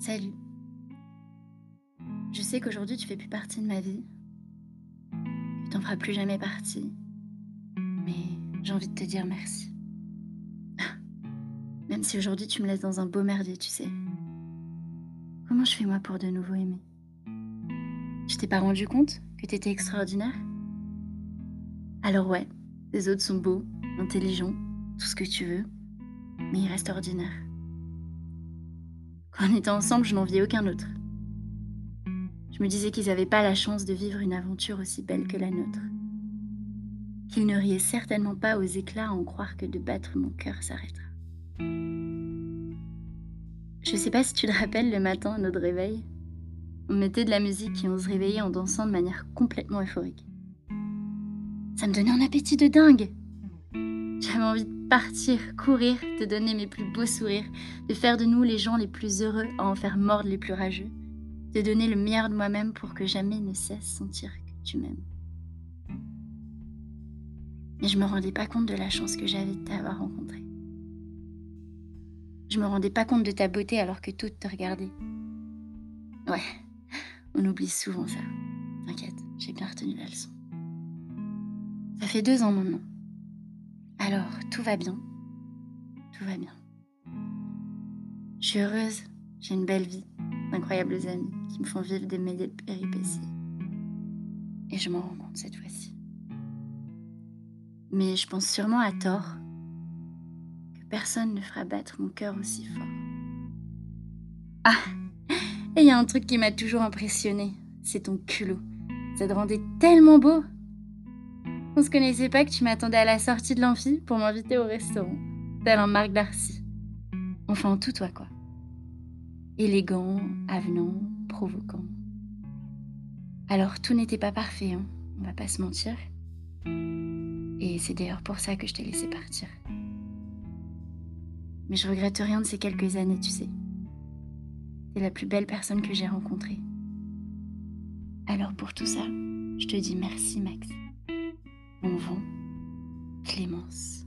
Salut. Je sais qu'aujourd'hui tu fais plus partie de ma vie. Tu t'en feras plus jamais partie. Mais j'ai envie de te dire merci. Même si aujourd'hui tu me laisses dans un beau merdier, tu sais. Comment je fais moi pour de nouveau aimer? Tu t'es pas rendu compte que t'étais extraordinaire? Alors ouais, les autres sont beaux, intelligents, tout ce que tu veux, mais ils restent ordinaires. Quand on était ensemble, je n'enviais aucun autre. Je me disais qu'ils n'avaient pas la chance de vivre une aventure aussi belle que la nôtre. Qu'ils ne riaient certainement pas aux éclats en croire que de battre mon cœur s'arrêtera. Je sais pas si tu te rappelles le matin à notre réveil. On mettait de la musique et on se réveillait en dansant de manière complètement euphorique. Ça me donnait un appétit de dingue. J'avais envie de partir, courir, de donner mes plus beaux sourires, de faire de nous les gens les plus heureux à en faire mordre les plus rageux, de donner le meilleur de moi-même pour que jamais ne cesse sentir que tu m'aimes. Mais je me rendais pas compte de la chance que j'avais de t'avoir rencontré. Je me rendais pas compte de ta beauté alors que toutes te regardaient. Ouais, on oublie souvent ça. T'inquiète, j'ai bien retenu la leçon. Ça fait deux ans maintenant. Alors, tout va bien? Tout va bien. Je suis heureuse, j'ai une belle vie, d'incroyables amis qui me font vivre des meilleures péripéties. Et je m'en rends compte cette fois-ci. Mais je pense sûrement à tort que personne ne fera battre mon cœur aussi fort. Ah Et il y a un truc qui m'a toujours impressionné, c'est ton culot. Ça te rendait tellement beau on se connaissait pas que tu m'attendais à la sortie de l'amphi pour m'inviter au restaurant, tel un Marc Darcy. Enfin, tout toi, quoi. Élégant, avenant, provoquant. Alors, tout n'était pas parfait, hein, on va pas se mentir. Et c'est d'ailleurs pour ça que je t'ai laissé partir. Mais je regrette rien de ces quelques années, tu sais. T'es la plus belle personne que j'ai rencontrée. Alors pour tout ça, je te dis merci Max vent, Clémence.